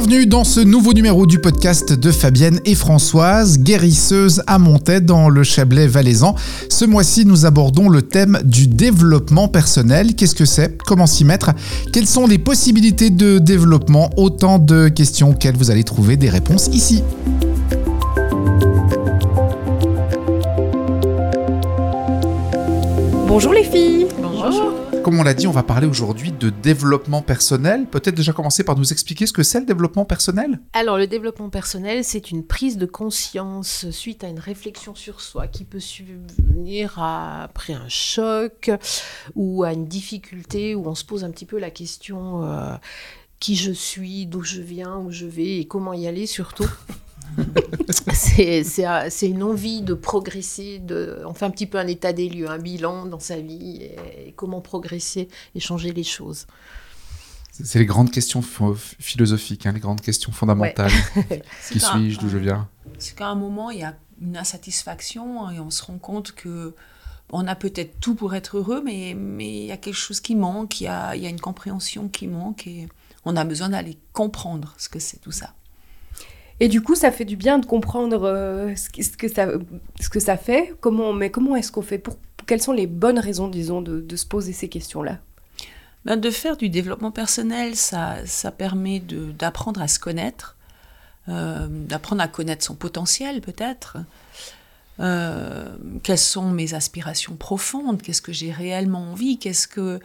Bienvenue dans ce nouveau numéro du podcast de Fabienne et Françoise, guérisseuse à Montaix dans le Chablais valaisan. Ce mois-ci, nous abordons le thème du développement personnel. Qu'est-ce que c'est? Comment s'y mettre? Quelles sont les possibilités de développement? Autant de questions auxquelles vous allez trouver des réponses ici. Bonjour les filles. Comme on l'a dit, on va parler aujourd'hui de développement personnel. Peut-être déjà commencer par nous expliquer ce que c'est le développement personnel Alors, le développement personnel, c'est une prise de conscience suite à une réflexion sur soi qui peut subvenir après un choc ou à une difficulté où on se pose un petit peu la question euh, qui je suis, d'où je viens, où je vais et comment y aller surtout. c'est une envie de progresser, de, on fait un petit peu un état des lieux, un bilan dans sa vie, et, comment progresser et changer les choses. C'est les grandes questions philosophiques, hein, les grandes questions fondamentales. Qui suis-je, d'où je viens? C'est qu'à un moment, il y a une insatisfaction et on se rend compte que on a peut-être tout pour être heureux, mais, mais il y a quelque chose qui manque, il y a, il y a une compréhension qui manque et on a besoin d'aller comprendre ce que c'est tout ça. Et du coup, ça fait du bien de comprendre euh, ce, que ça, ce que ça fait. Comment, mais comment est-ce qu'on fait pour, Quelles sont les bonnes raisons, disons, de, se poser ces questions-là? Ben, De faire du développement personnel, ça, ça permet d'apprendre à se connaître, euh, d'apprendre à connaître son potentiel peut-être. Euh, quelles sont mes aspirations profondes? Qu'est-ce que j'ai réellement envie? Qu'est-ce que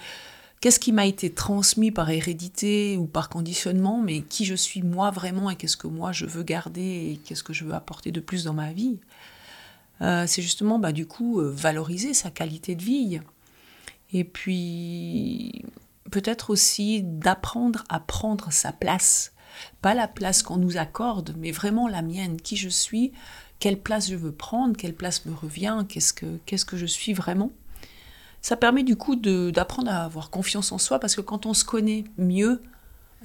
qu'est-ce qui m'a été transmis par hérédité ou par conditionnement, mais qui je suis moi vraiment et qu'est-ce que moi je veux garder et qu'est-ce que je veux apporter de plus dans ma vie? Euh, c'est justement bah, du coup euh, valoriser sa qualité de vie. Et puis peut-être aussi d'apprendre à prendre sa place. Pas la place qu'on nous accorde, mais vraiment la mienne, qui je suis, quelle place je veux prendre, quelle place me revient, qu'est-ce que, qu'est-ce que je suis vraiment? Ça permet du coup d'apprendre à avoir confiance en soi parce que quand on se connaît mieux,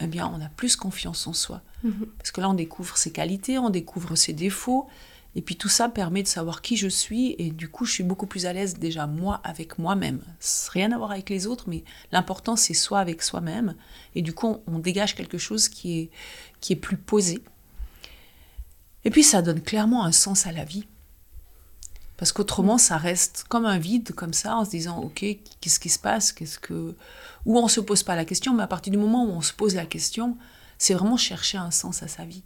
eh bien, on a plus confiance en soi. Mhm. Parce que là, on découvre ses qualités, on découvre ses défauts. Et puis tout ça permet de savoir qui je suis et du coup je suis beaucoup plus à l'aise déjà moi avec moi-même. Rien à voir avec les autres, mais l'important c'est soi avec soi-même. Et du coup on, dégage quelque chose qui est, qui est plus posé. Et puis ça donne clairement un sens à la vie. Parce qu'autrement, ça reste comme un vide, comme ça, en se disant, OK, qu'est-ce qui se passe? Qu'est-ce que... Ou on ne se pose pas la question, mais à partir du moment où on se pose la question, c'est vraiment chercher un sens à sa vie.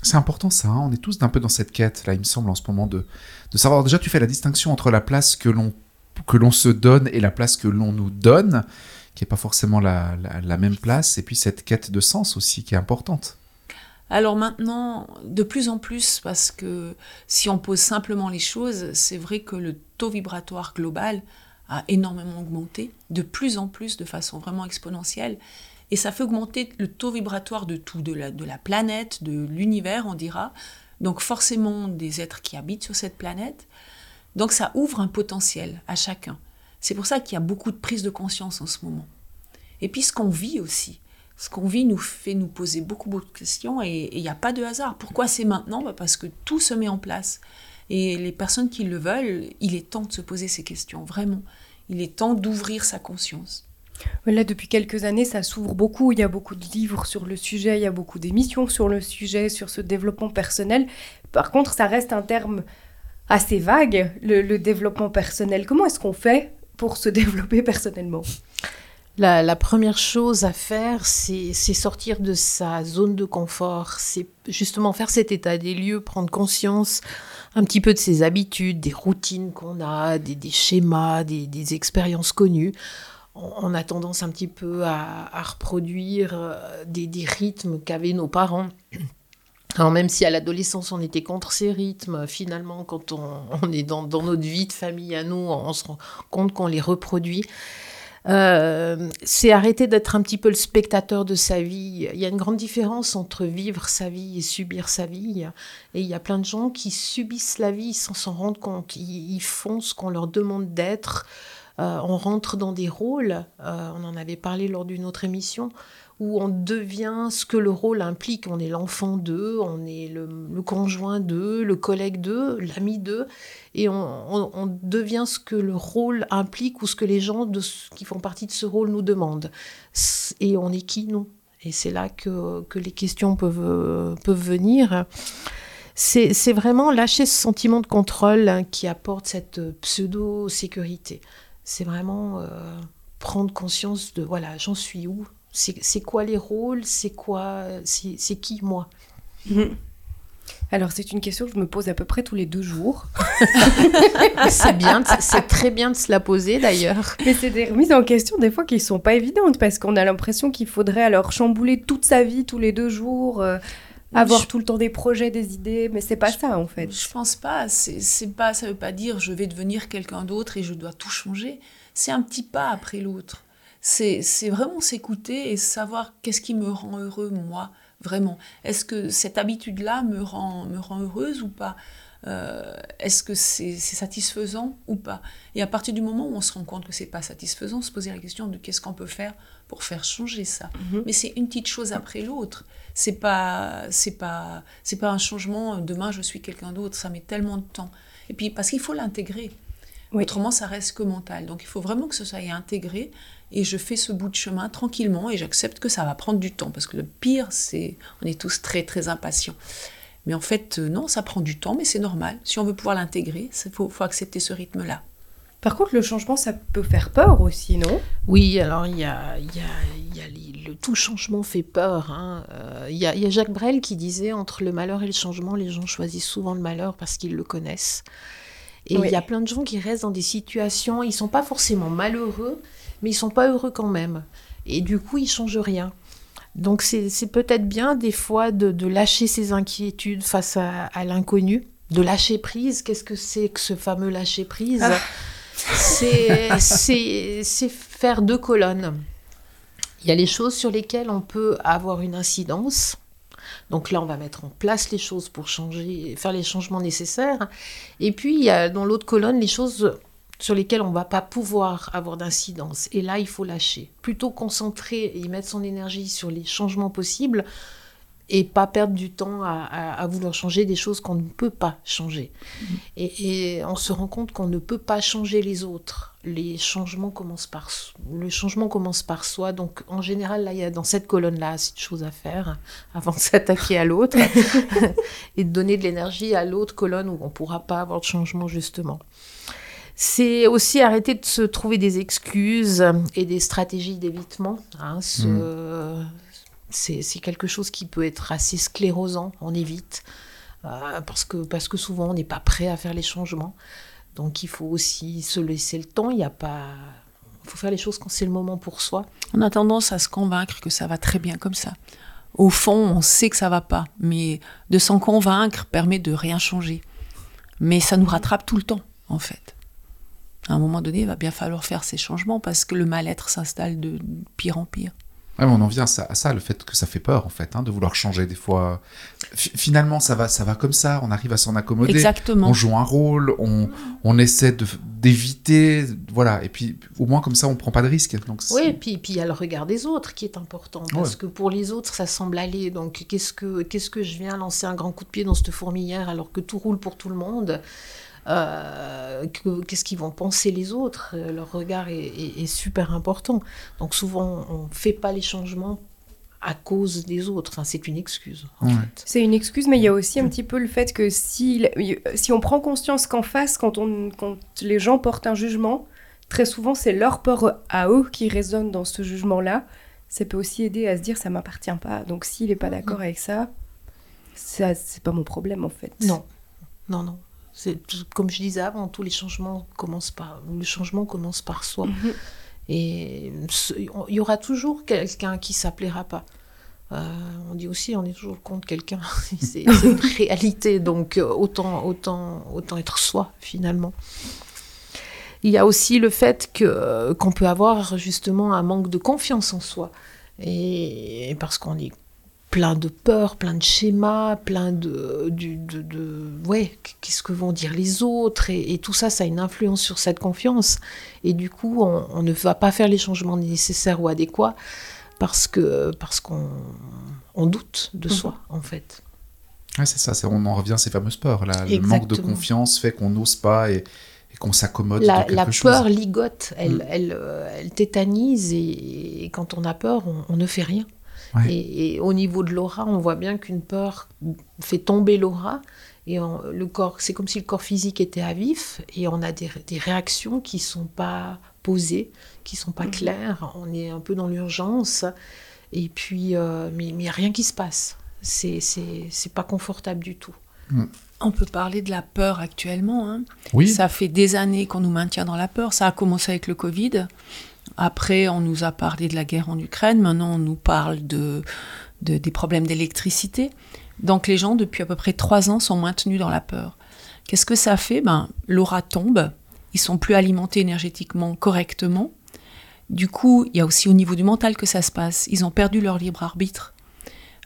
C'est important ça, hein. on est tous un peu dans cette quête, là, il me semble, en ce moment, de, de savoir, déjà, tu fais la distinction entre la place que l'on, que l'on se donne et la place que l'on nous donne, qui n'est pas forcément la, la même place, et puis cette quête de sens aussi, qui est importante. Alors maintenant, de plus en plus, parce que si on pose simplement les choses, c'est vrai que le taux vibratoire global a énormément augmenté, de plus en plus, de façon vraiment exponentielle. Et ça fait augmenter le taux vibratoire de tout, de la, planète, de l'univers, on dira. Donc forcément des êtres qui habitent sur cette planète. Donc ça ouvre un potentiel à chacun. C'est pour ça qu'il y a beaucoup de prise de conscience en ce moment. Et puis ce qu'on vit aussi ce qu'on vit nous fait nous poser beaucoup, beaucoup de questions et il n'y a pas de hasard. Pourquoi c'est maintenant? Bah, Parce que tout se met en place. Et les personnes qui le veulent, il est temps de se poser ces questions, vraiment. Il est temps d'ouvrir sa conscience. Là, depuis quelques années, ça s'ouvre beaucoup. Il y a beaucoup de livres sur le sujet, il y a beaucoup d'émissions sur le sujet, sur ce développement personnel. Par contre, ça reste un terme assez vague, le développement personnel. Comment est-ce qu'on fait pour se développer personnellement? La, première chose à faire, c'est sortir de sa zone de confort. C'est justement faire cet état des lieux, prendre conscience un petit peu de ses habitudes, des routines qu'on a, des, schémas, des, expériences connues. On, a tendance un petit peu à, reproduire euh, des, rythmes qu'avaient nos parents. Alors même si à l'adolescence on était contre ces rythmes, finalement quand on, est dans, dans, notre vie de famille à nous, on se rend compte qu'on les reproduit. Euh, c'est arrêter d'être un petit peu le spectateur de sa vie. Il y a une grande différence entre vivre sa vie et subir sa vie. Et il y a plein de gens qui subissent la vie sans s'en rendre compte. Ils, font ce qu'on leur demande d'être. Euh, on rentre dans des rôles. Euh, on en avait parlé lors d'une autre émission où on devient ce que le rôle implique. On est l'enfant d'eux, on est le, conjoint d'eux, le collègue d'eux, l'ami d'eux, et on, devient ce que le rôle implique ou ce que les gens qui font partie de ce rôle nous demandent. Et on est qui, nous? Et c'est là que, que, les questions peuvent, peuvent venir. C'est vraiment lâcher ce sentiment de contrôle qui apporte cette pseudo-sécurité. C'est vraiment prendre conscience de, voilà, j'en suis où? C'est quoi les rôles? C'est quoi C'est qui moi? Mhm. Alors c'est une question que je me pose à peu près tous les deux jours. c'est bien, c'est très bien de se la poser d'ailleurs. Mais c'est des remises en question des fois qui sont pas évidentes parce qu'on a l'impression qu'il faudrait alors chambouler toute sa vie tous les deux jours. Euh, avoir tout le temps des projets, des idées, mais c'est pas ça en fait. Je pense pas. C'est pas, ça veut pas dire je vais devenir quelqu'un d'autre et je dois tout changer. C'est un petit pas après l'autre. C'est vraiment s'écouter et savoir qu'est-ce qui me rend heureux moi vraiment Est-ce que cette habitude-là me rend, me rend heureuse ou pas? Euh, Est-ce que c'est satisfaisant ou pas? Et à partir du moment où on se rend compte que c'est pas satisfaisant, se poser la question de qu'est-ce qu'on peut faire pour faire changer ça. Mhm. Mais c'est une petite chose après l'autre. C'est pas c'est pas c'est pas un changement. Euh, demain je suis quelqu'un d'autre. Ça met tellement de temps. Et puis parce qu'il faut l'intégrer. Autrement, ça reste que mental. Donc il faut vraiment que ce soit intégré et je fais ce bout de chemin tranquillement et j'accepte que ça va prendre du temps parce que le pire, c'est on est tous très très impatients. Mais en fait, euh, non, ça prend du temps, mais c'est normal. Si on veut pouvoir l'intégrer, il faut, accepter ce rythme-là. Par contre, le changement, ça peut faire peur aussi, non? Oui, alors il y a, y a, y a le tout changement fait peur. Hein. Euh, il y, a, y, a Jacques Brel qui disait entre le malheur et le changement, les gens choisissent souvent le malheur parce qu'ils le connaissent. Et il y a plein de gens qui restent dans des situations, ils sont pas forcément malheureux, mais ils sont pas heureux quand même. Et du coup, ils changent rien. Donc c'est peut-être bien des fois de, lâcher ses inquiétudes face à, l'inconnu, de lâcher prise. Qu'est-ce que c'est que ce fameux lâcher prise ah. C'est faire deux colonnes. Il y a les choses sur lesquelles on peut avoir une incidence. Donc là, on va mettre en place les choses pour changer, faire les changements nécessaires. Et puis, dans l'autre colonne les choses sur lesquelles on ne va pas pouvoir avoir d'incidence. Et là, il faut lâcher. Plutôt concentrer et mettre son énergie sur les changements possibles et pas perdre du temps à, vouloir changer des choses qu'on ne peut pas changer. Mm-hmm. Et, on se rend compte qu'on ne peut pas changer les autres. Les changements commencent par le changement commence par soi. Donc en général, là, il y a dans cette colonne-là assez de choses à faire avant de s'attaquer à l'autre et de donner de l'énergie à l'autre colonne où on ne pourra pas avoir de changement justement. C'est aussi arrêter de se trouver des excuses et des stratégies d'évitement. Hein. C'est quelque chose qui peut être assez sclérosant, on évite, euh, parce, que, parce que souvent on n'est pas prêt à faire les changements. Donc il faut aussi se laisser le temps, il n'y a pas... Il faut faire les choses quand c'est le moment pour soi. On a tendance à se convaincre que ça va très bien comme ça. Au fond, on sait que ça va pas, mais de s'en convaincre permet de rien changer. Mais ça nous rattrape tout le temps, en fait à un moment donné, il va bien falloir faire ces changements parce que le mal-être s'installe de pire en pire. On en vient à ça, le fait que ça fait peur en fait, hein, de vouloir changer des fois. finalement, ça va, ça va comme ça. On arrive à s'en accommoder. Exactement. On joue un rôle, on, on essaie d'éviter, voilà. Et puis au moins comme ça, on prend pas de risques. Donc oui, et puis puis il y a le regard des autres qui est important parce que pour les autres, ça semble aller. Donc qu'est-ce que qu'est-ce que je viens lancer un grand coup de pied dans cette fourmilière alors que tout roule pour tout le monde? Euh, qu'est-ce qu'ils vont penser les autres? Euh, leur regard est, super important. Donc souvent, on ne fait pas les changements à cause des autres. Enfin, c'est une excuse. C'est une excuse, mais il y a aussi un petit peu le fait que si, si on prend conscience qu'en face, quand, on, quand les gens portent un jugement, très souvent c'est leur peur à eux qui résonne dans ce jugement-là. Ça peut aussi aider à se dire ça m'appartient pas. Donc s'il n'est pas d'accord avec ça, ça c'est pas mon problème en fait. Non, non, non. Comme je disais avant, tous les changements commencent par, le changement commence par soi. Mhm. Et il y aura toujours quelqu'un qui s'appellera pas. Euh, on dit aussi, on est toujours contre quelqu'un. c'est une réalité, donc euh, autant, autant, autant être soi finalement. Il y a aussi le fait que qu'on peut avoir justement un manque de confiance en soi, et parce qu'on est plein de peurs, plein de schémas, plein de, de, de, ouais, qu'est-ce que vont dire les autres, et, tout ça, ça a une influence sur cette confiance. Et du coup, on, ne va pas faire les changements nécessaires ou adéquats parce que parce qu'on on doute de mhm. soi, en fait. Ouais, c'est ça, on en revient à ces fameuses peurs. Là. Le manque de confiance fait qu'on n'ose pas et, qu'on s'accommode la, de quelque la chose. La peur ligote, elle, mm. elle, euh, elle, tétanise et, quand on a peur, on ne fait rien. Et, au niveau de l'aura, on voit bien qu'une peur fait tomber l'aura. Et le corps, c'est comme si le corps physique était à vif et on a des, réactions qui sont pas posées, qui sont pas mhm. claires. On est un peu dans l'urgence et puis euh, mais il n'y a rien qui se passe. C'est c'est pas confortable du tout. Mm. On peut parler de la peur actuellement. Hein. Oui. Ça fait des années qu'on nous maintient dans la peur. Ça a commencé avec le Covid. Après, on nous a parlé de la guerre en Ukraine. Maintenant, on nous parle de, des problèmes d'électricité. Donc, les gens, depuis à peu près trois ans, sont maintenus dans la peur. Qu'est-ce que ça fait? Ben, L'aura tombe. Ils sont plus alimentés énergétiquement correctement. Du coup, il y a aussi au niveau du mental que ça se passe. Ils ont perdu leur libre arbitre.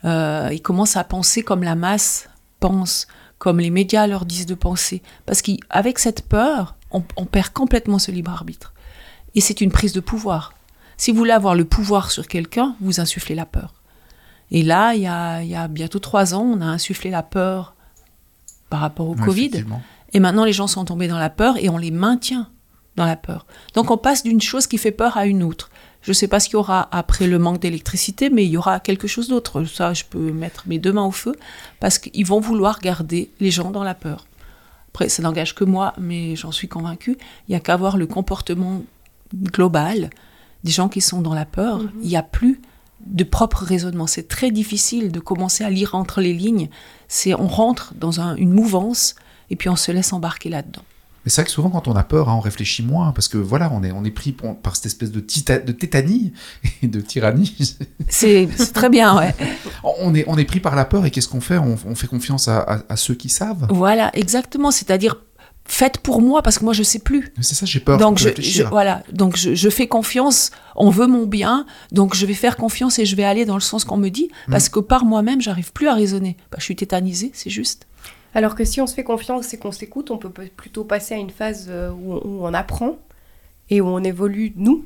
Euh, ils commencent à penser comme la masse pense, comme les médias leur disent de penser. Parce qu'avec cette peur, on perd complètement ce libre arbitre. Et c'est une prise de pouvoir. Si vous voulez avoir le pouvoir sur quelqu'un, vous insufflez la peur. Et là, il y a, bientôt trois ans, on a insufflé la peur par rapport au Covid. Et maintenant, les gens sont tombés dans la peur et on les maintient dans la peur. Donc on passe d'une chose qui fait peur à une autre. Je ne sais pas ce qu'il y aura après le manque d'électricité, mais il y aura quelque chose d'autre. Ça, je peux mettre mes deux mains au feu, parce qu'ils vont vouloir garder les gens dans la peur. Après, ça n'engage que moi, mais j'en suis convaincue. Il n'y a qu'à voir le comportement global, des gens qui sont dans la peur, mhm. il n'y a plus de propre raisonnement. C'est très difficile de commencer à lire entre les lignes. C'est on rentre dans une mouvance et puis on se laisse embarquer là-dedans. Mais c'est vrai que souvent, quand on a peur, hein, on réfléchit moins, parce que voilà, on est, on est pris par cette espèce de, de tétanie et de tyrannie. C'est très bien, ouais. on, est, on est pris par la peur, et qu'est-ce qu'on fait? On, fait confiance à, à, ceux qui savent? Voilà, exactement. C'est-à-dire, faites pour moi parce que moi je sais plus. C'est ça, j'ai peur. Donc je, voilà, donc je, fais confiance. On veut mon bien, donc je vais faire confiance et je vais aller dans le sens qu'on me dit hmm. parce que par moi-même j'arrive plus à raisonner. Bah, je suis tétanisée, c'est juste. Alors que si on se fait confiance et qu'on s'écoute, on peut plutôt passer à une phase euh, où, on apprend et où on évolue nous.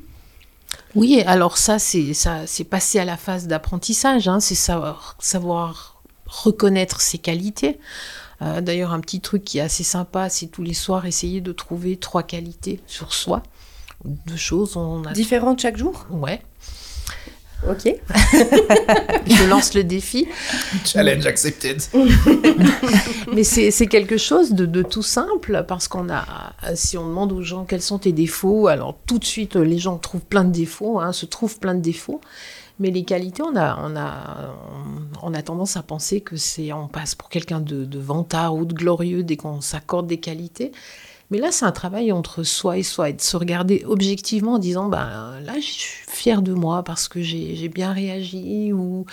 Oui, alors ça c'est ça c'est passer à la phase d'apprentissage. Hein, c'est savoir savoir reconnaître ses qualités. Euh, d'ailleurs, un petit truc qui est assez sympa, c'est tous les soirs essayer de trouver trois qualités sur soi. Deux choses. On a... Différentes chaque jour? Ouais. Ok. je lance le défi. Challenge accepted. Mais c'est quelque chose de, de, tout simple parce qu'on a, si on demande aux gens quels sont tes défauts, alors tout de suite les gens trouvent plein de défauts, hein, se trouvent plein de défauts. Mais les qualités, on a, on a, on a tendance à penser que c'est, on passe pour quelqu'un de, de vantard ou de glorieux dès qu'on s'accorde des qualités. Mais là, c'est un travail entre soi et soi, et de se regarder objectivement en disant, ben là, je suis fière de moi parce que j'ai bien réagi, ou,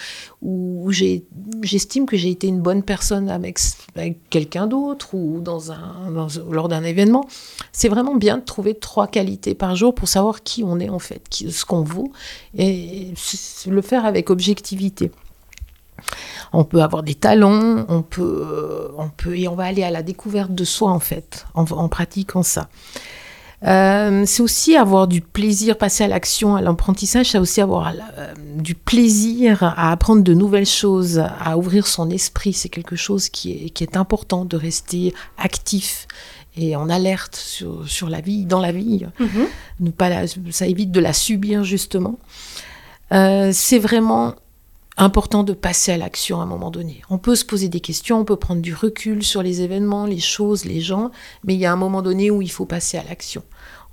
j'estime que j'ai été une bonne personne avec, avec quelqu'un d'autre, ou dans un, lors d'un événement. C'est vraiment bien de trouver trois qualités par jour pour savoir qui on est en fait, ce qu'on vaut, et le faire avec objectivité. On peut avoir des talents, on peut, on peut, et on va aller à la découverte de soi en fait, en, pratiquant ça. Euh, c'est aussi avoir du plaisir, passer à l'action, à l'apprentissage, c'est aussi avoir euh, du plaisir à apprendre de nouvelles choses, à ouvrir son esprit. C'est quelque chose qui est, qui est important de rester actif et en alerte sur, sur la vie, dans la vie. Ne pas ça évite de la subir justement. Euh, c'est vraiment important de passer à l'action à un moment donné. On peut se poser des questions, on peut prendre du recul sur les événements, les choses, les gens, mais il y a un moment donné où il faut passer à l'action.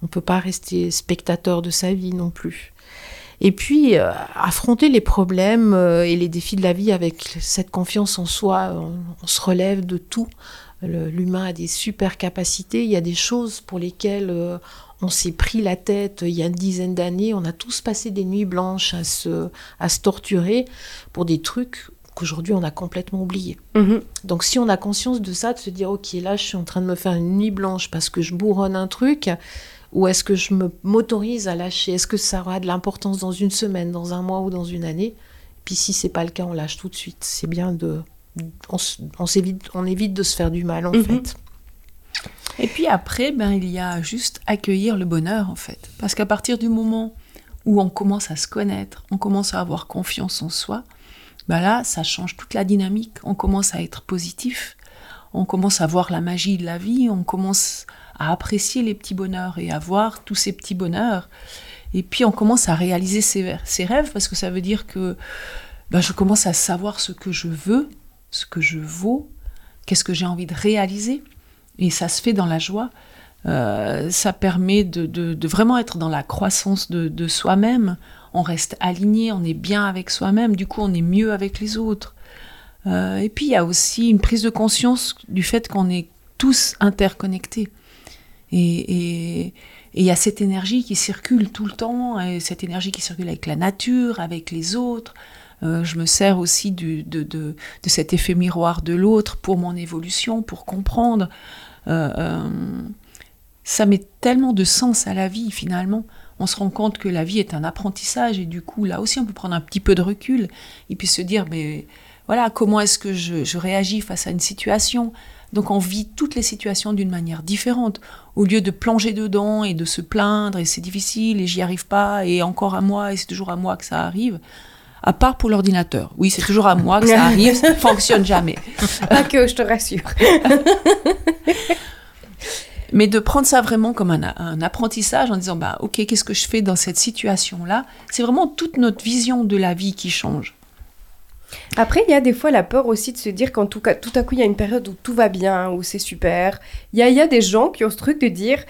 On ne peut pas rester spectateur de sa vie non plus. Et puis, euh, affronter les problèmes euh, et les défis de la vie avec cette confiance en soi, on se relève de tout. L'humain a des super capacités, il y a des choses pour lesquelles euh, on s'est pris la tête il y a une dizaine d'années, on a tous passé des nuits blanches à se, à se torturer pour des trucs qu'aujourd'hui on a complètement oubliés. Mhm. Donc si on a conscience de ça, de se dire ok là je suis en train de me faire une nuit blanche parce que je bourronne un truc, ou est-ce que je m'autorise à lâcher? Est-ce que ça aura de l'importance dans une semaine, dans un mois ou dans une année? Puis si c'est pas le cas, on lâche tout de suite. C'est bien de on, on, évite, on évite de se faire du mal en mhm. fait. Et puis après, ben, il y a juste accueillir le bonheur en fait. Parce qu'à partir du moment où on commence à se connaître, on commence à avoir confiance en soi, ben là, ça change toute la dynamique. On commence à être positif, on commence à voir la magie de la vie, on commence à apprécier les petits bonheurs et à voir tous ces petits bonheurs. Et puis on commence à réaliser ses, rêves parce que ça veut dire que ben, je commence à savoir ce que je veux, ce que je vaux, qu'est-ce que j'ai envie de réaliser. Et ça se fait dans la joie. Euh, ça permet de, vraiment être dans la croissance de, soi-même. On reste aligné, on est bien avec soi-même, du coup on est mieux avec les autres. Euh, et puis il y a aussi une prise de conscience du fait qu'on est tous interconnectés. Et il y a cette énergie qui circule tout le temps, et cette énergie qui circule avec la nature, avec les autres. Euh, je me sers aussi de, de, cet effet miroir de l'autre pour mon évolution, pour comprendre. Euh, ça met tellement de sens à la vie finalement. On se rend compte que la vie est un apprentissage et du coup là aussi on peut prendre un petit peu de recul et puis se dire mais voilà comment est-ce que je, réagis face à une situation? Donc on vit toutes les situations d'une manière différente. Au lieu de plonger dedans et de se plaindre et c'est difficile et j'y arrive pas et encore à moi et c'est toujours à moi que ça arrive. À part pour l'ordinateur. Oui, c'est toujours à moi que ça arrive, ça ne fonctionne jamais. Pas que, je te rassure. Mais de prendre ça vraiment comme un, apprentissage en disant, bah, ok, qu'est-ce que je fais dans cette situation-là? C'est vraiment toute notre vision de la vie qui change. Après, il y a des fois la peur aussi de se dire quand tout, tout à coup il y a une période où tout va bien, où c'est super. Il y a, y a des gens qui ont ce truc de dire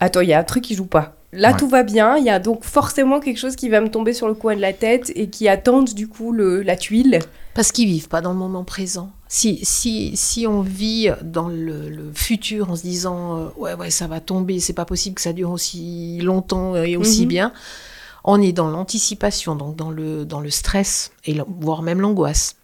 Attends, il y a un truc qui joue pas. Là, tout va bien. Il y a donc forcément quelque chose qui va me tomber sur le coin de la tête et qui attendent du coup le, la tuile. Parce qu'ils vivent pas dans le moment présent. Si, si, si on vit dans le, futur en se disant euh, ouais, ouais, ça va tomber, c'est pas possible que ça dure aussi longtemps et aussi mhm. bien, on est dans l'anticipation, donc dans le, dans le stress, et voire même l'angoisse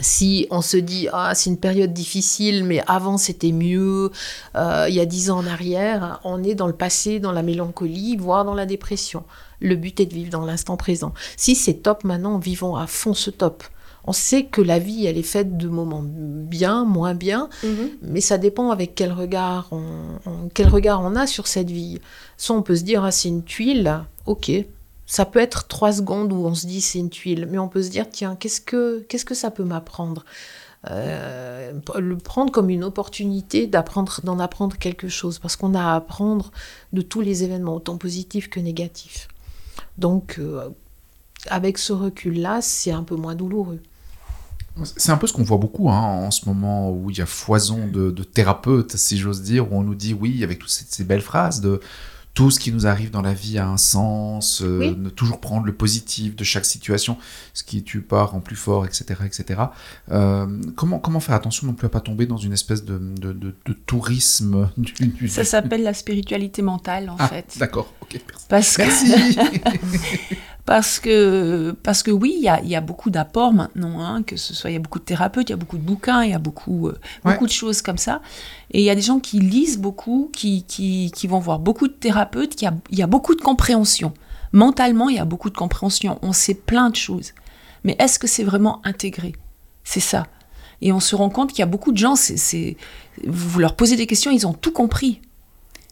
si on se dit ah c'est une période difficile mais avant c'était mieux euh, il y a dix ans en arrière on est dans le passé dans la mélancolie voire dans la dépression. Le but est de vivre dans l'instant présent. Si c'est top maintenant vivons à fond ce top. On sait que la vie elle est faite de moments bien moins bien mhm. mais ça dépend avec quel regard on, quel regard on a sur cette vie. Soit on peut se dire ah c'est une tuile ok ça peut être trois secondes où on se dit c'est une tuile, mais on peut se dire tiens, qu'est-ce que, qu'est-ce que ça peut m'apprendre? Euh, Le prendre comme une opportunité d'apprendre, d'en apprendre quelque chose, parce qu'on a à apprendre de tous les événements, autant positifs que négatifs. Donc, euh, avec ce recul-là, c'est un peu moins douloureux. C'est un peu ce qu'on voit beaucoup hein, en ce moment où il y a foison de, thérapeutes, si j'ose dire, où on nous dit oui, avec toutes ces belles phrases de tout ce qui nous arrive dans la vie a un sens, euh, ne toujours prendre le positif de chaque situation, ce qui tue pas rend plus fort, etc. etc. Euh, comment, comment faire attention non plus à pas tomber dans une espèce de, de, de, tourisme Ça s'appelle la spiritualité mentale en ah, fait. D'accord, ok. Parce merci. Parce que, parce que oui, il y a, y a, beaucoup d'apports maintenant, hein, que ce soit, il y a beaucoup de thérapeutes, il y a beaucoup de bouquins, il y a beaucoup, euh, beaucoup de choses comme ça. Et il y a des gens qui lisent beaucoup, qui, qui, qui vont voir beaucoup de thérapeutes, il y a beaucoup de compréhension. Mentalement, il y a beaucoup de compréhension. On sait plein de choses. Mais est-ce que c'est vraiment intégré? C'est ça. Et on se rend compte qu'il y a beaucoup de gens, c'est, vous leur posez des questions, ils ont tout compris.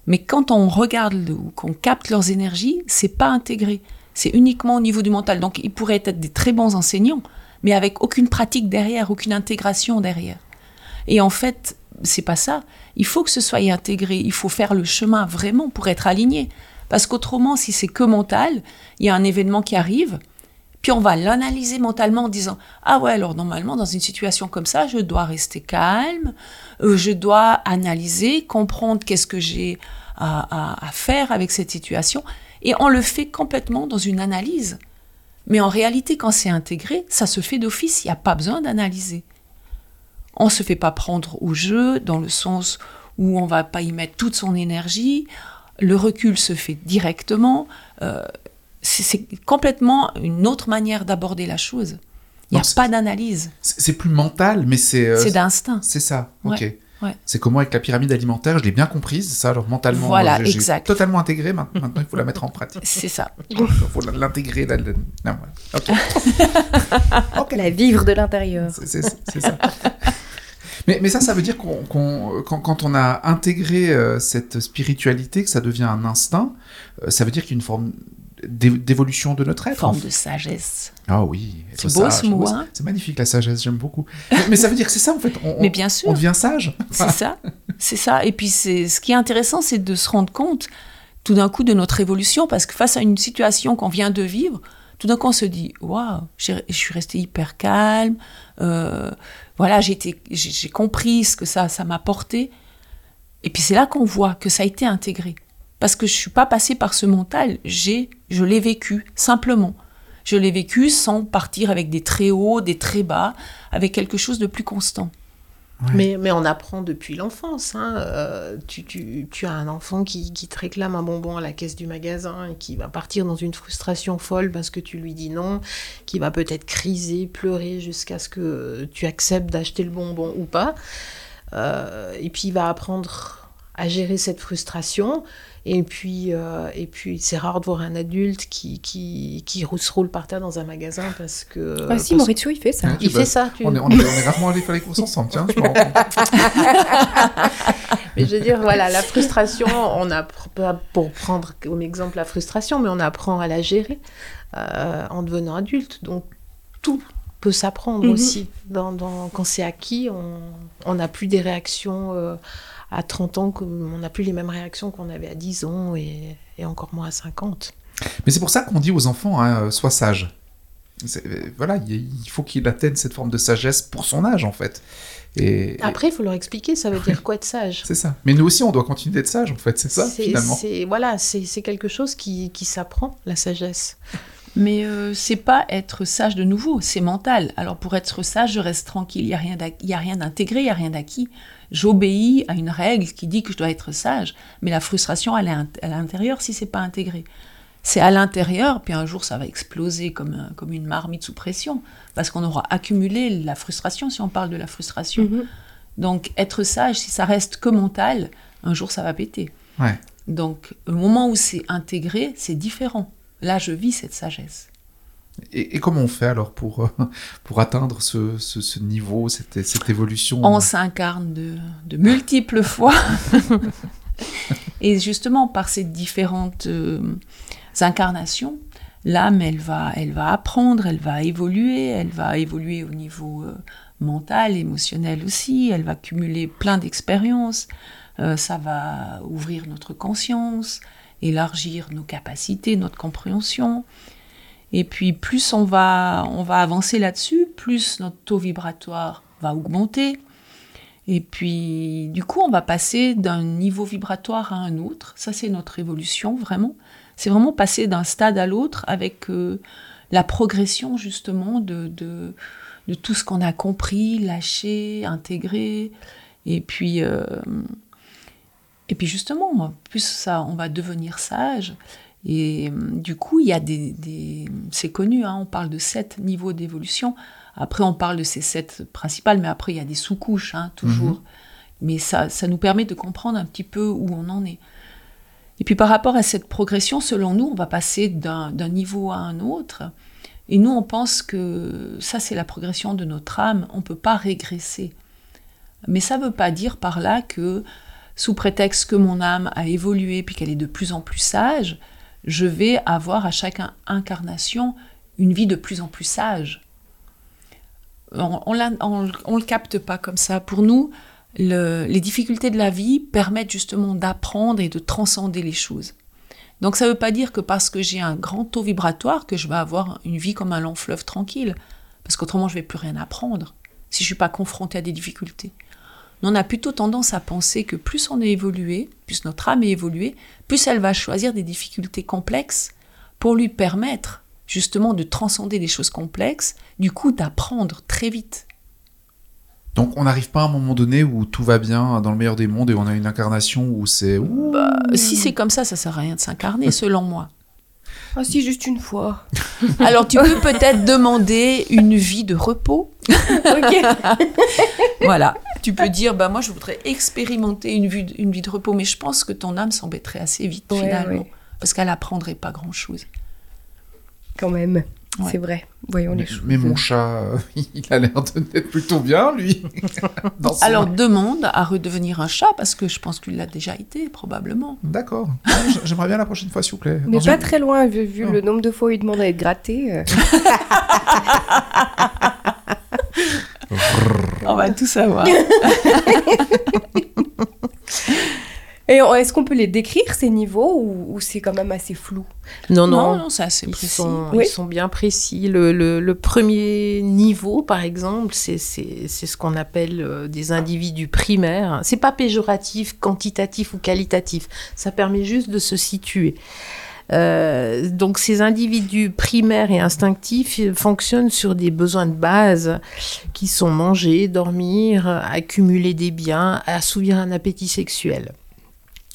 Mais quand on regarde ou qu'on capte leurs énergies, c'est pas intégré. C'est uniquement au niveau du mental. Donc ils pourraient être des très bons enseignants, mais avec aucune pratique derrière, aucune intégration derrière. Et en fait, c'est pas ça. Il faut que ce soit intégré. Il faut faire le chemin vraiment pour être aligné. Parce qu'autrement, si c'est que mental, il y a un événement qui arrive, puis on va l'analyser mentalement en disant ah ouais alors normalement dans une situation comme ça je dois rester calme, euh, je dois analyser, comprendre qu'est-ce que j'ai à, faire avec cette situation et on le fait complètement dans une analyse. Mais en réalité, quand c'est intégré, ça se fait d'office, il n'y a pas besoin d'analyser. On ne se fait pas prendre au jeu dans le sens où on va pas y mettre toute son énergie. Le recul se fait directement. Euh, c'est complètement une autre manière d'aborder la chose. Il n'y a pas d'analyse. C'est plus mental, mais c'est... Euh, c'est d'instinct. C'est ça, ok. C'est comment avec la pyramide alimentaire, je l'ai bien comprise, ça, alors mentalement, voilà, j'ai totalement intégré, maintenant, il faut la mettre en pratique. C'est ça. Il faut l'intégrer. La, La vivre de l'intérieur. C'est ça. Mais, mais, ça, ça veut dire qu'on, quand, on a intégré euh, cette spiritualité, que ça devient un instinct, euh, ça veut dire qu'il y a une forme d'évolution de notre être. Forme de sagesse. Ah oui. C'est beau ce mot. Hein. c'est magnifique la sagesse, j'aime beaucoup. mais, ça veut dire que c'est ça en fait. On, mais bien sûr. On devient sage. C'est ça. C'est ça. Et puis c'est ce qui est intéressant, c'est de se rendre compte tout d'un coup de notre évolution, parce que face à une situation qu'on vient de vivre, tout d'un coup on se dit waouh, je suis restée hyper calme. Euh, voilà, j'ai compris ce que ça ça m'a porté. Et puis c'est là qu'on voit que ça a été intégré. Parce que je suis pas passée par ce mental, j'ai, je l'ai vécu simplement. Je l'ai vécu sans partir avec des très hauts, des très bas, avec quelque chose de plus constant. Mais, mais, on apprend depuis l'enfance. Hein. Euh, tu, tu, tu, as un enfant qui, qui, te réclame un bonbon à la caisse du magasin et qui va partir dans une frustration folle parce que tu lui dis non, qui va peut-être criser, pleurer jusqu'à ce que tu acceptes d'acheter le bonbon ou pas. Euh, et puis il va apprendre à gérer cette frustration. Et puis, euh, et puis c'est rare de voir un adulte qui, qui, qui se roule par terre dans un magasin parce que. Ah, si, Maurizio, il fait ça. il fait ça. On, est, on, est, on est rarement allé faire les courses ensemble, tiens, je me rends compte. mais je veux dire, voilà, la frustration, on apprend, pour prendre comme exemple la frustration, mais on apprend à la gérer euh, en devenant adulte. Donc, tout peut s'apprendre mhm. aussi. Dans, dans, quand c'est acquis, on n'a plus des réactions. Euh, à 30 ans, on n'a plus les mêmes réactions qu'on avait à 10 ans et, encore moins à 50. Mais c'est pour ça qu'on dit aux enfants, hein, euh, sois sage. Euh, voilà, il faut qu'il atteigne cette forme de sagesse pour son âge, en fait. Et, Après, il faut leur expliquer, ça veut dire quoi être sage? C'est ça. Mais nous aussi, on doit continuer d'être sage, en fait, c'est ça, finalement. Voilà, c'est quelque chose qui, qui s'apprend, la sagesse. Mais euh, c'est pas être sage de nouveau, c'est mental. Alors pour être sage, je reste tranquille, il n'y a rien d'intégré, il n'y a rien d'acquis j'obéis à une règle qui dit que je dois être sage, mais la frustration, elle est à l'intérieur si c'est pas intégré. C'est à l'intérieur, puis un jour ça va exploser comme, comme une marmite sous pression, parce qu'on aura accumulé la frustration si on parle de la frustration. Mhm. Donc être sage, si ça reste que mental, un jour ça va péter. Donc au moment où c'est intégré, c'est différent. Là, je vis cette sagesse. Et, comment on fait alors pour, euh, pour atteindre ce, ce, niveau, cette, cette, évolution On s'incarne de, de, multiples fois. et justement, par ces différentes euh, incarnations, l'âme, elle va, elle va apprendre, elle va évoluer, elle va évoluer au niveau euh, mental, émotionnel aussi, elle va cumuler plein d'expériences, ça va ouvrir notre conscience, élargir nos capacités, notre compréhension. Et puis plus on va, on va avancer là-dessus, plus notre taux vibratoire va augmenter. Et puis du coup, on va passer d'un niveau vibratoire à un autre. Ça, c'est notre évolution, vraiment. C'est vraiment passer d'un stade à l'autre avec euh, la progression justement de, de, tout ce qu'on a compris, lâché, intégré. Et puis, euh, et puis justement, plus ça, on va devenir sage. Et euh, du coup, il y a des, c'est connu, hein, on parle de sept niveaux d'évolution. Après, on parle de ces sept principales, mais après, il y a des sous-couches, hein, toujours. Mhm. Mais ça, ça nous permet de comprendre un petit peu où on en est. Et puis par rapport à cette progression, selon nous, on va passer d'un niveau à un autre. Et nous, on pense que ça, c'est la progression de notre âme. On ne peut pas régresser. Mais ça ne veut pas dire par là que, sous prétexte que mon âme a évolué puis qu'elle est de plus en plus sage, je vais avoir à chaque incarnation une vie de plus en plus sage. On ne le capte pas comme ça. Pour nous, les difficultés de la vie permettent justement d'apprendre et de transcender les choses. Donc ça ne veut pas dire que parce que j'ai un grand taux vibratoire que je vais avoir une vie comme un long fleuve tranquille, parce qu'autrement je vais plus rien apprendre si je ne suis pas confronté à des difficultés on a plutôt tendance à penser que plus on est évolué, plus notre âme est évoluée, plus elle va choisir des difficultés complexes pour lui permettre justement de transcender des choses complexes, du coup d'apprendre très vite. Donc on n'arrive pas à un moment donné où tout va bien dans le meilleur des mondes et on a une incarnation où c'est... Bah, si c'est comme ça, ça sert à rien de s'incarner selon moi. Ah si, juste une fois. Alors tu peux peut-être demander une vie de repos. voilà. Tu peux dire, bah moi je voudrais expérimenter une vie, une vie de repos, mais je pense que ton âme s'embêterait assez vite finalement, parce qu'elle apprendrait pas grand-chose. Quand même. C'est vrai. Voyons les choses. Mais mon chat, euh, il a l'air d'être plutôt bien, lui. Alors demande à redevenir un chat, parce que je pense qu'il l'a déjà été, probablement. D'accord. J'aimerais bien la prochaine fois, s'il vous plaît. Mais pas très loin, vu, le nombre de fois où il demande à être gratté. Euh. On va tout savoir. Et est-ce qu'on peut les décrire, ces niveaux, ou, c'est quand même assez flou? Non, non, non, c'est assez ils précis. Sont, Ils sont bien précis. Le, le, premier niveau, par exemple, c'est ce qu'on appelle euh, des individus primaires. C'est pas péjoratif, quantitatif ou qualitatif. Ça permet juste de se situer. Euh, donc ces individus primaires et instinctifs fonctionnent sur des besoins de base qui sont manger, dormir, accumuler des biens, assouvir un appétit sexuel.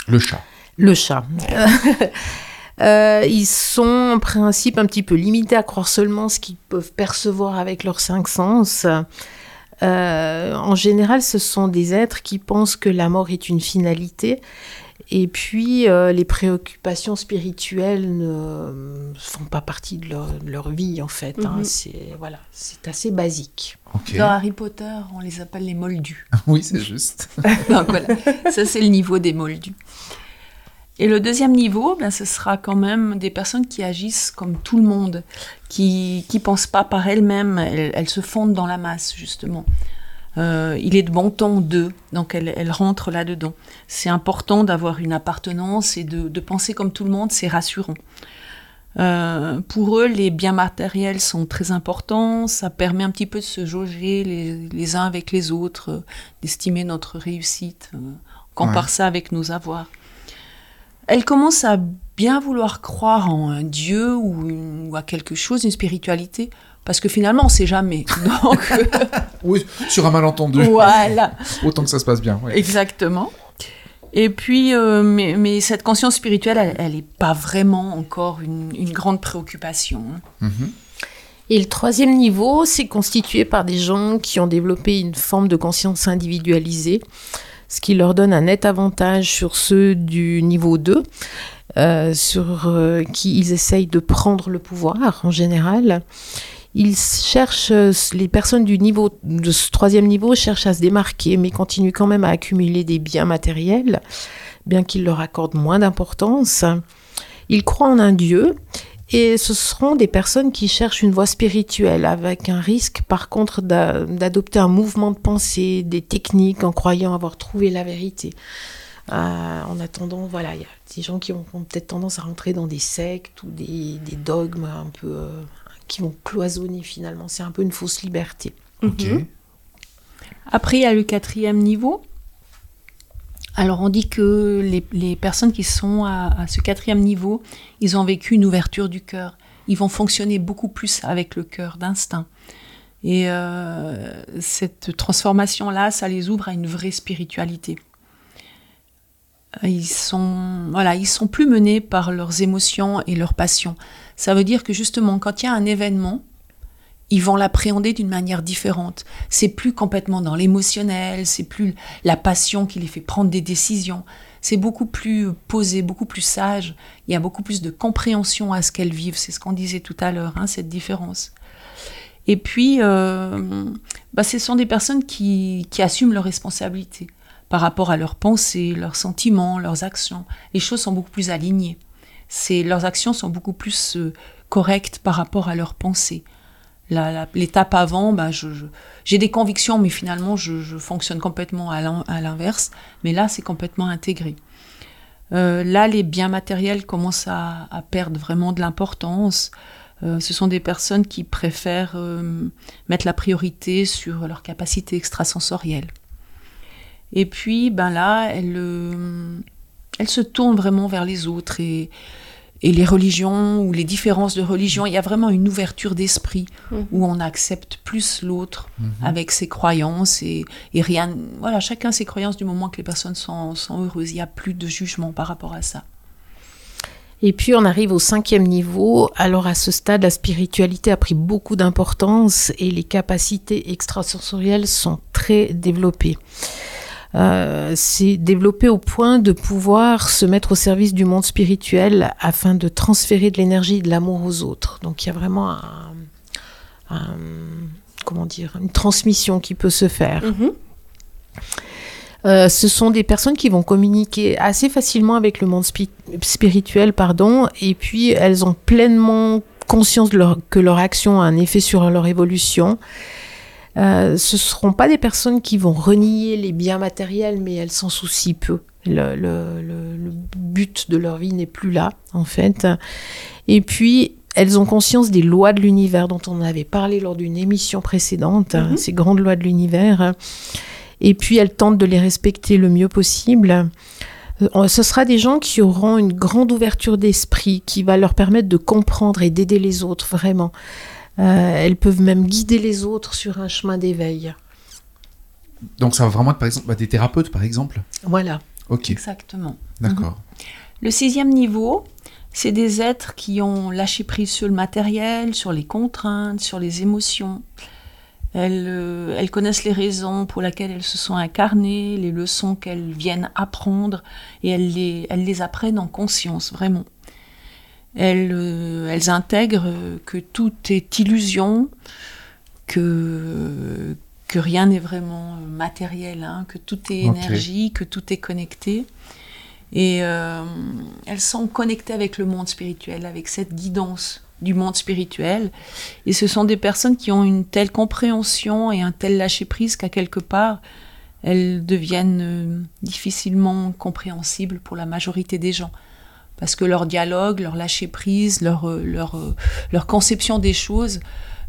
Le chat. Le chat. Euh, ils sont en principe un petit peu limités à croire seulement ce qu'ils peuvent percevoir avec leurs cinq sens. Euh, en général, ce sont des êtres qui pensent que la mort est une finalité et puis, euh, les préoccupations spirituelles ne font pas partie de leur, vie, en fait. Hein. Mhm. C'est voilà, c'est assez basique. Dans Harry Potter, on les appelle les moldus. oui, c'est juste. Donc voilà, ça c'est le niveau des moldus. Et le deuxième niveau, ben, ce sera quand même des personnes qui agissent comme tout le monde, qui ne pensent pas par elles-mêmes, elles, se fondent dans la masse, justement. Euh, il est de bon ton d'eux, donc elle, elle rentre là-dedans. C'est important d'avoir une appartenance et de, penser comme tout le monde, c'est rassurant. Euh, pour eux, les biens matériels sont très importants, ça permet un petit peu de se jauger les, uns avec les autres, euh, d'estimer notre réussite, on compare ça avec nos avoirs. Elle commence à bien vouloir croire en un Dieu ou, ou à quelque chose, une spiritualité, parce que finalement, on ne sait jamais. Donc, oui, sur un malentendu. Voilà. Autant que ça se passe bien. Exactement. Et puis, euh, mais, cette conscience spirituelle, elle n'est pas vraiment encore une, grande préoccupation. Mhm. Et le troisième niveau, c'est constitué par des gens qui ont développé une forme de conscience individualisée, ce qui leur donne un net avantage sur ceux du niveau 2, euh, sur euh, qui ils essayent de prendre le pouvoir en général. Ils cherchent, euh, les personnes du niveau, de ce troisième niveau cherchent à se démarquer, mais continuent quand même à accumuler des biens matériels, bien qu'ils leur accordent moins d'importance. Ils croient en un Dieu, et ce seront des personnes qui cherchent une voie spirituelle, avec un risque par contre d'adopter un mouvement de pensée, des techniques en croyant avoir trouvé la vérité. Euh, en attendant, voilà, il y a des gens qui ont, peut-être tendance à rentrer dans des sectes ou des, dogmes un peu, euh, qui vont cloisonner finalement. C'est un peu une fausse liberté. Mhm. Après, il y a le quatrième niveau. Alors, on dit que les, personnes qui sont à, ce quatrième niveau, ils ont vécu une ouverture du cœur. Ils vont fonctionner beaucoup plus avec le cœur, d'instinct. Et euh, cette transformation-là, ça les ouvre à une vraie spiritualité. Ils sont, voilà, ils sont plus menés par leurs émotions et leurs passions. Ça veut dire que justement, quand il y a un événement, ils vont l'appréhender d'une manière différente. C'est plus complètement dans l'émotionnel, c'est plus la passion qui les fait prendre des décisions. C'est beaucoup plus posé, beaucoup plus sage. Il y a beaucoup plus de compréhension à ce qu'elles vivent. C'est ce qu'on disait tout à l'heure, hein, cette différence. Et puis, euh, bah, ce sont des personnes qui, qui assument leurs responsabilités par rapport à leurs pensées, leurs sentiments, leurs actions. Les choses sont beaucoup plus alignées. C'est, leurs actions sont beaucoup plus euh, correctes par rapport à leurs pensées. l'étape avant, bah, j'ai des convictions, mais finalement, je, fonctionne complètement à l'inverse. Mais là, c'est complètement intégré. Euh, là, les biens matériels commencent à, perdre vraiment de l'importance. Euh, ce sont des personnes qui préfèrent mettre la priorité sur leur capacité extrasensorielle. Et puis, ben là, elle, euh, elle se tourne vraiment vers les autres et, et les religions ou les différences de religion. Il y a vraiment une ouverture d'esprit mhm. où on accepte plus l'autre mhm. avec ses croyances et, et, rien. Voilà, chacun ses croyances du moment que les personnes sont, sont heureuses. Il n'y a plus de jugement par rapport à ça. Et puis on arrive au cinquième niveau. Alors à ce stade, la spiritualité a pris beaucoup d'importance et les capacités extrasensorielles sont très développées. Euh, c'est développé au point de pouvoir se mettre au service du monde spirituel afin de transférer de l'énergie et de l'amour aux autres. Donc il y a vraiment un, comment dire, une transmission qui peut se faire. Mhm. Euh, ce sont des personnes qui vont communiquer assez facilement avec le monde spirituel, pardon, et puis elles ont pleinement conscience de leur, que leur action a un effet sur leur évolution Euh, ce ne seront pas des personnes qui vont renier les biens matériels, mais elles s'en soucient peu. Le, le, le, but de leur vie n'est plus là, en fait. Et puis, elles ont conscience des lois de l'univers dont on avait parlé lors d'une émission précédente, mm-hmm. ces grandes lois de l'univers. Et puis, elles tentent de les respecter le mieux possible. Euh, ce sera des gens qui auront une grande ouverture d'esprit, qui va leur permettre de comprendre et d'aider les autres, vraiment. Euh, elles peuvent même guider les autres sur un chemin d'éveil. Donc ça va vraiment être par exemple bah, des thérapeutes par exemple? Voilà. Ok. Exactement. D'accord. Mhm. Le sixième niveau, c'est des êtres qui ont lâché prise sur le matériel, sur les contraintes, sur les émotions. Elles, euh, elles, connaissent les raisons pour lesquelles elles se sont incarnées, les leçons qu'elles viennent apprendre, et elles les, elles les apprennent en conscience, vraiment. Elles, euh, elles intègrent que tout est illusion, que, que rien n'est vraiment matériel, hein, que tout est énergie, que tout est connecté. Et euh, elles sont connectées avec le monde spirituel, avec cette guidance du monde spirituel. Et ce sont des personnes qui ont une telle compréhension et un tel lâcher-prise qu'à quelque part, elles deviennent euh, difficilement compréhensibles pour la majorité des gens parce que leur dialogue, leur lâcher prise, leur, euh, leur, euh, leur conception des choses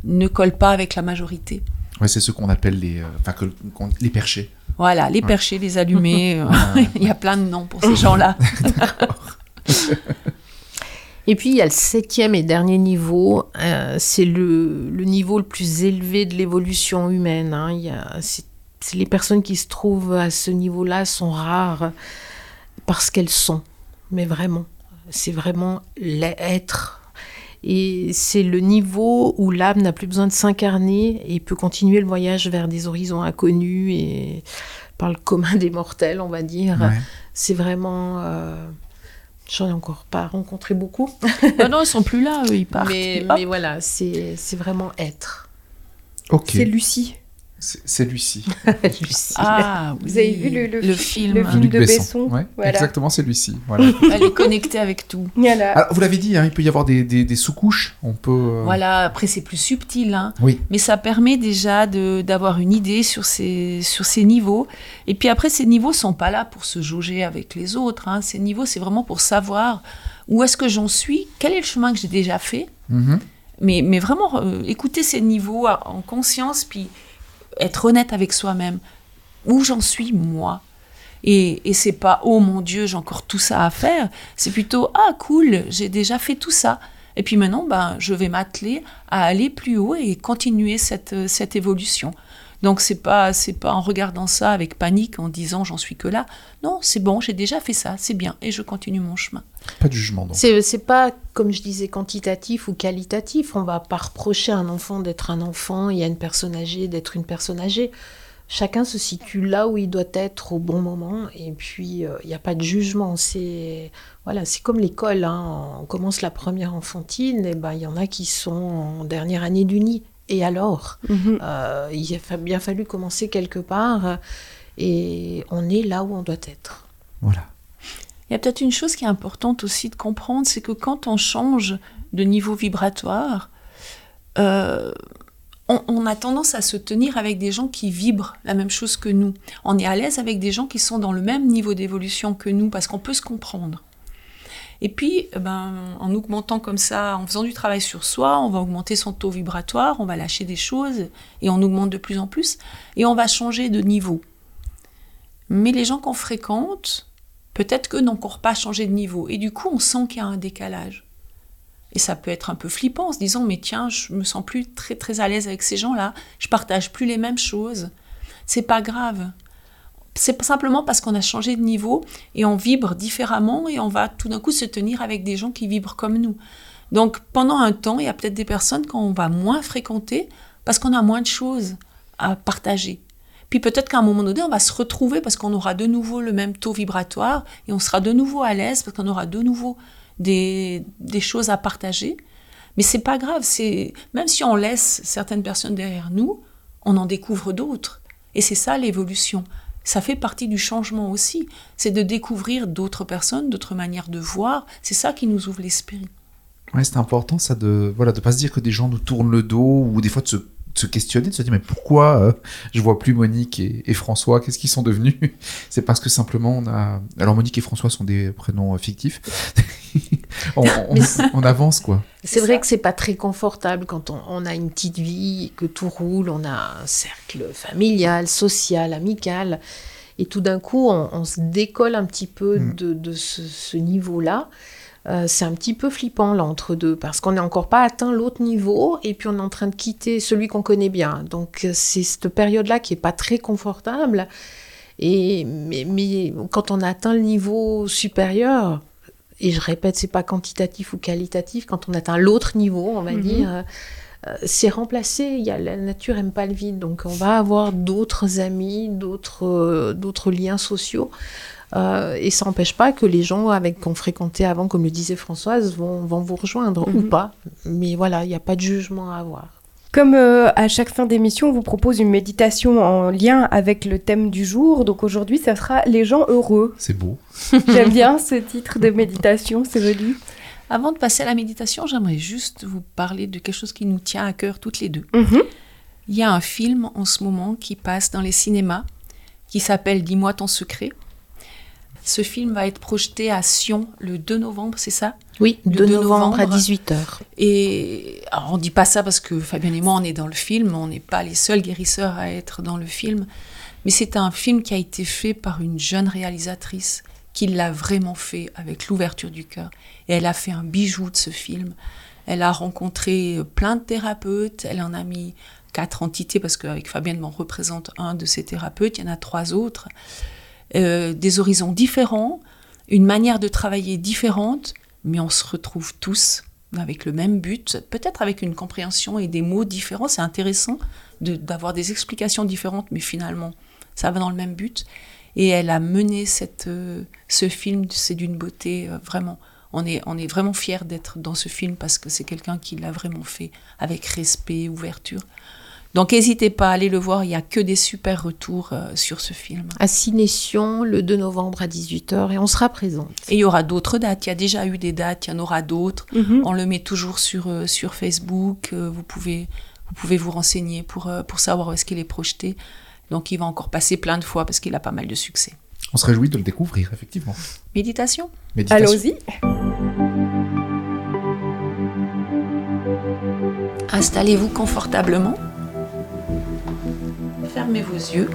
ne colle pas avec la majorité. Ouais, c'est ce qu'on appelle les, euh, les perchés. Voilà, les perchés, les allumés, il y a plein de noms pour ces gens-là. Et puis il y a le septième et dernier niveau, c'est le, le, niveau le plus élevé de l'évolution humaine. Hein. Il y a, les personnes qui se trouvent à ce niveau-là sont rares parce qu'elles sont, mais vraiment c'est vraiment l'être. Et c'est le niveau où l'âme n'a plus besoin de s'incarner et peut continuer le voyage vers des horizons inconnus et par le commun des mortels, on va dire. C'est vraiment. Euh, j'en ai encore pas rencontré beaucoup. Ah non, ils sont plus là, eux, ils partent. Mais, voilà, c'est vraiment être. C'est Lucie. C'est Lucie. Lucie. Ah, vous avez vu le, film, le film de Besson, Exactement, c'est Lucie. Voilà. Elle est connectée avec tout. Alors, vous l'avez dit, hein, il peut y avoir des, des, sous-couches. On peut. Euh, voilà. Après, c'est plus subtil. Hein. Oui. Mais ça permet déjà d'avoir une idée sur ces sur ces niveaux. Et puis après, ces niveaux sont pas là pour se jauger avec les autres. Hein. Ces niveaux, c'est vraiment pour savoir où est-ce que j'en suis, quel est le chemin que j'ai déjà fait. Mm-hmm. Mais, mais vraiment, euh, écouter ces niveaux en conscience, puis être honnête avec soi-même. Où j'en suis, moi? Et, et c'est pas oh mon Dieu, j'ai encore tout ça à faire. C'est plutôt ah cool, j'ai déjà fait tout ça. Et puis maintenant, ben, je vais m'atteler à aller plus haut et continuer cette, cette évolution. Donc c'est pas c'est pas en regardant ça avec panique en disant j'en suis que là. Non, c'est bon, j'ai déjà fait ça, c'est bien et je continue mon chemin. Pas de jugement donc. C'est pas comme je disais quantitatif ou qualitatif, on va pas reprocher à un enfant d'être un enfant et à une personne âgée d'être une personne âgée. Chacun se situe là où il doit être au bon moment et puis il euh, n'y a pas de jugement. C'est voilà, c'est comme l'école. Hein. On commence la première enfantine et ben il y en a qui sont en dernière année d'uni et alors mhm. euh, Il a bien fallu commencer quelque part et on est là où on doit être. Voilà. Il y a peut-être une chose qui est importante aussi de comprendre, c'est que quand on change de niveau vibratoire, euh, on, a tendance à se tenir avec des gens qui vibrent la même chose que nous. On est à l'aise avec des gens qui sont dans le même niveau d'évolution que nous parce qu'on peut se comprendre. Et puis, eh ben, en augmentant comme ça, en faisant du travail sur soi, on va augmenter son taux vibratoire, on va lâcher des choses et on augmente de plus en plus et on va changer de niveau. Mais les gens qu'on fréquente, peut-être qu'eux n'ont encore pas changé de niveau et du coup, on sent qu'il y a un décalage. Et ça peut être un peu flippant en se disant mais tiens, je me sens plus très très à l'aise avec ces gens-là, je partage plus les mêmes choses. C'est pas grave c'est simplement parce qu'on a changé de niveau et on vibre différemment et on va tout d'un coup se tenir avec des gens qui vibrent comme nous. Donc pendant un temps, il y a peut-être des personnes qu'on va moins fréquenter parce qu'on a moins de choses à partager. Puis peut-être qu'à un moment donné, on va se retrouver parce qu'on aura de nouveau le même taux vibratoire et on sera de nouveau à l'aise parce qu'on aura de nouveau des, choses à partager. Mais c'est pas grave, c'est même si on laisse certaines personnes derrière nous, on en découvre d'autres. Et c'est ça l'évolution ça fait partie du changement aussi. C'est de découvrir d'autres personnes, d'autres manières de voir. C'est ça qui nous ouvre l'esprit. Ouais, c'est important ça de voilà de pas se dire que des gens nous tournent le dos ou des fois de se, se questionner, de se dire mais pourquoi euh, je vois plus Monique et, François? Qu'est-ce qu'ils sont devenus? C'est parce que simplement on a. Alors Monique et François sont des prénoms euh, fictifs. on, avance quoi. C'est vrai que c'est pas très confortable quand on, a une petite vie, que tout roule, on a un cercle familial, social, amical, et tout d'un coup on, se décolle un petit peu mm. de, ce niveau-là. Euh, c'est un petit peu flippant là entre deux parce qu'on n'est encore pas atteint l'autre niveau et puis on est en train de quitter celui qu'on connaît bien. Donc euh, c'est cette période-là qui est pas très confortable. Et mais, quand on atteint le niveau supérieur, et je répète, c'est pas quantitatif ou qualitatif, quand on atteint l'autre niveau, on va mhm. dire, euh, c'est remplacé. Il y a, la nature aime pas le vide, donc on va avoir d'autres amis, d'autres d'autres liens sociaux. Euh, et ça n'empêche pas que les gens avec qu'on fréquentait avant, comme le disait Françoise, vont, vont vous rejoindre ou mhm. pas. Mais voilà, il n'y a pas de jugement à avoir. Comme euh, à chaque fin d'émission, on vous propose une méditation en lien avec le thème du jour. Donc aujourd'hui, ça sera les gens heureux. C'est beau. J'aime bien ce titre de méditation, c'est joli. Avant de passer à la méditation, j'aimerais juste vous parler de quelque chose qui nous tient à cœur toutes les deux. Mhm. Il y a un film en ce moment qui passe dans les cinémas qui s'appelle Dis-moi ton secret. Ce film va être projeté à Sion le 2 novembre, c'est ça? Oui, le 2, novembre, à 18h. Et alors, on dit pas ça parce que Fabien et moi, on est dans le film, on n'est pas les seuls guérisseurs à être dans le film. Mais c'est un film qui a été fait par une jeune réalisatrice qui l'a vraiment fait avec l'ouverture du cœur. Et elle a fait un bijou de ce film. Elle a rencontré plein de thérapeutes, elle en a mis quatre entités parce qu'avec Fabienne, on représente un de ces thérapeutes, il y en a trois autres. Euh, des horizons différents, une manière de travailler différente, mais on se retrouve tous avec le même but, peut-être avec une compréhension et des mots différents. C'est intéressant d'avoir des explications différentes, mais finalement, ça va dans le même but. Et elle a mené cette, euh, ce film, c'est d'une beauté euh, vraiment. On est, on est vraiment fiers d'être dans ce film parce que c'est quelqu'un qui l'a vraiment fait avec respect, ouverture. Donc n'hésitez pas à aller le voir, il n'y a que des super retours euh, sur ce film. À Cinétion, le 2 novembre à 18h, et on sera présent. Et il y aura d'autres dates, il y a déjà eu des dates, il y en aura d'autres. Mhm. On le met toujours sur, euh, sur Facebook, euh, vous, pouvez, vous pouvez vous renseigner pour, pour savoir où est-ce qu'il est projeté. Donc il va encore passer plein de fois parce qu'il a pas mal de succès. On se réjouit de le découvrir, effectivement. Méditation, Méditation. Allons-y. Installez-vous confortablement fermez vos yeux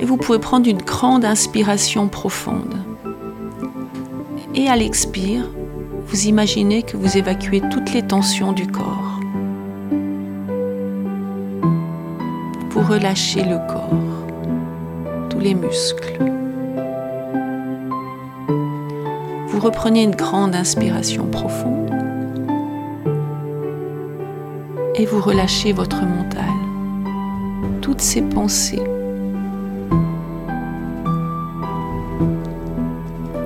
et vous pouvez prendre une grande inspiration profonde. Et à l'expire, vous imaginez que vous évacuez toutes les tensions du corps. Vous relâchez le corps, tous les muscles. Vous reprenez une grande inspiration profonde et vous relâchez votre mental toutes ces pensées.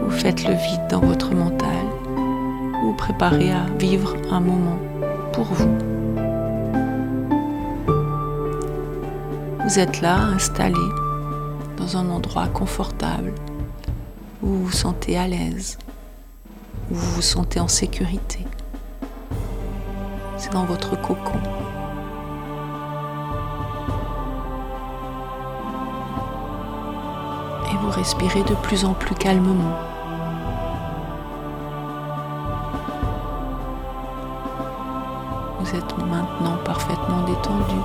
Vous faites le vide dans votre mental. Vous, vous préparez à vivre un moment pour vous. Vous êtes là, installé dans un endroit confortable, où vous vous sentez à l'aise, où vous vous sentez en sécurité. C'est dans votre cocon. Vous respirez de plus en plus calmement. Vous êtes maintenant parfaitement détendu.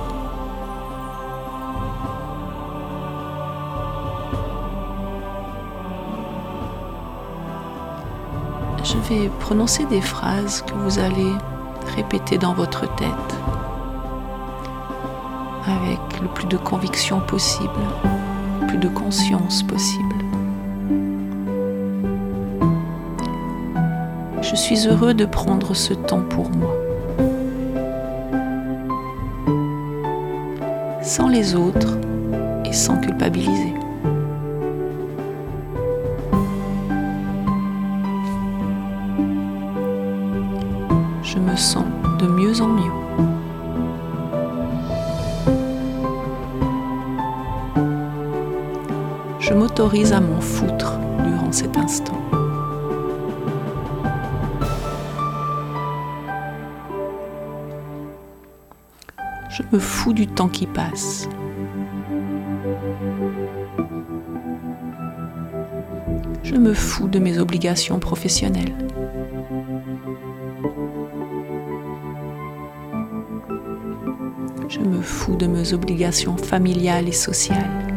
Je vais prononcer des phrases que vous allez répéter dans votre tête avec le plus de conviction possible de conscience possible. Je suis heureux de prendre ce temps pour moi. Sans les autres et sans culpabiliser. À m'en foutre durant cet instant. me fous du temps qui passe. Je me fous de mes obligations professionnelles. Je me fous de mes obligations familiales et sociales.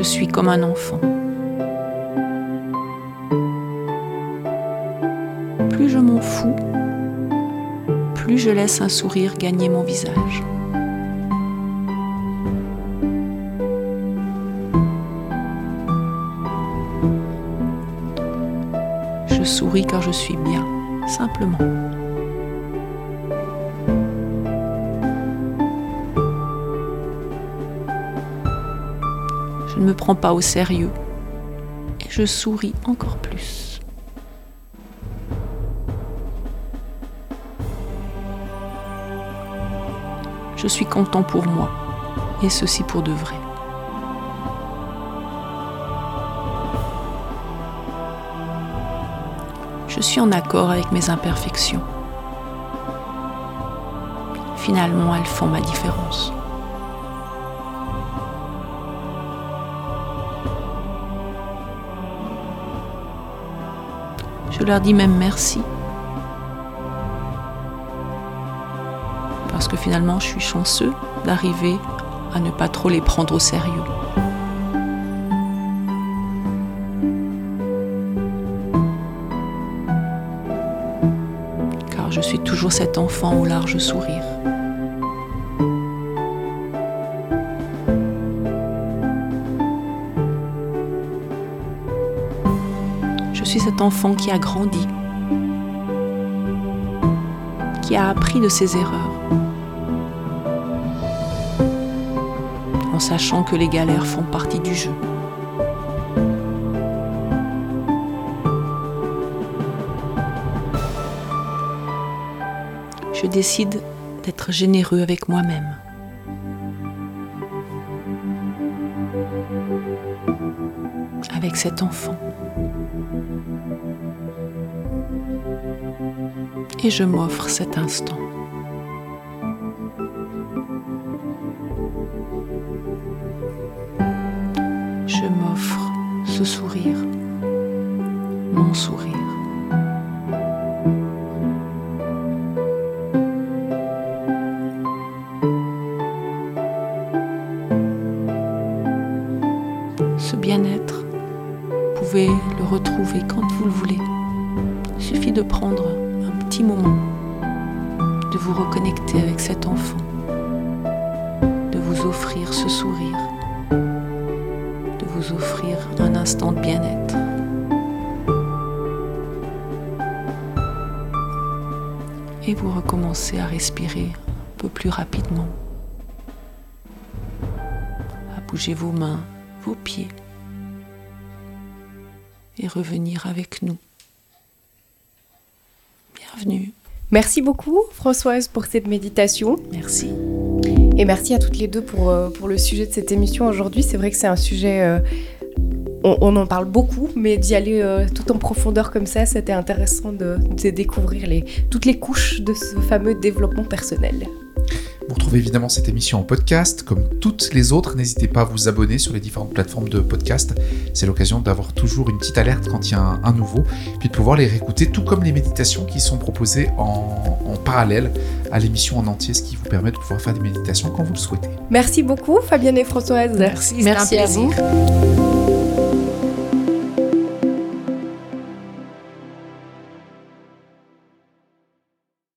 Je suis comme un enfant. Plus je m'en fous, plus je laisse un sourire gagner mon visage. Je souris car je suis bien, simplement. Me prends pas au sérieux et je souris encore plus. Je suis content pour moi et ceci pour de vrai. Je suis en accord avec mes imperfections. Finalement, elles font ma différence. Je leur dis même merci. Parce que finalement, je suis chanceux d'arriver à ne pas trop les prendre au sérieux. Car je suis toujours cet enfant au large sourire. Enfant qui a grandi, qui a appris de ses erreurs, en sachant que les galères font partie du jeu. Je décide d'être généreux avec moi-même. Avec cet enfant. Et je m'offre cet instant. Je m'offre ce sourire, mon sourire. Ce bien-être, vous pouvez le retrouver quand vous le voulez. Il suffit de prendre petit moment de vous reconnecter avec cet enfant, de vous offrir ce sourire, de vous offrir un instant de bien-être. Et vous recommencez à respirer un peu plus rapidement, à bouger vos mains, vos pieds et revenir avec nous. Bienvenue. Merci beaucoup Françoise pour cette méditation. Merci. Et merci à toutes les deux pour, euh, pour le sujet de cette émission aujourd'hui. C'est vrai que c'est un sujet, euh, on, on, en parle beaucoup, mais d'y aller euh, tout en profondeur comme ça, c'était intéressant de, de découvrir les, toutes les couches de ce fameux développement personnel. Vous retrouvez évidemment cette émission en podcast. Comme toutes les autres, n'hésitez pas à vous abonner sur les différentes plateformes de podcast. C'est l'occasion d'avoir toujours une petite alerte quand il y a un, un, nouveau, puis de pouvoir les réécouter, tout comme les méditations qui sont proposées en, en parallèle à l'émission en entier, ce qui vous permet de pouvoir faire des méditations quand vous le souhaitez. Merci beaucoup Fabienne et Françoise. Merci, Merci un à vous.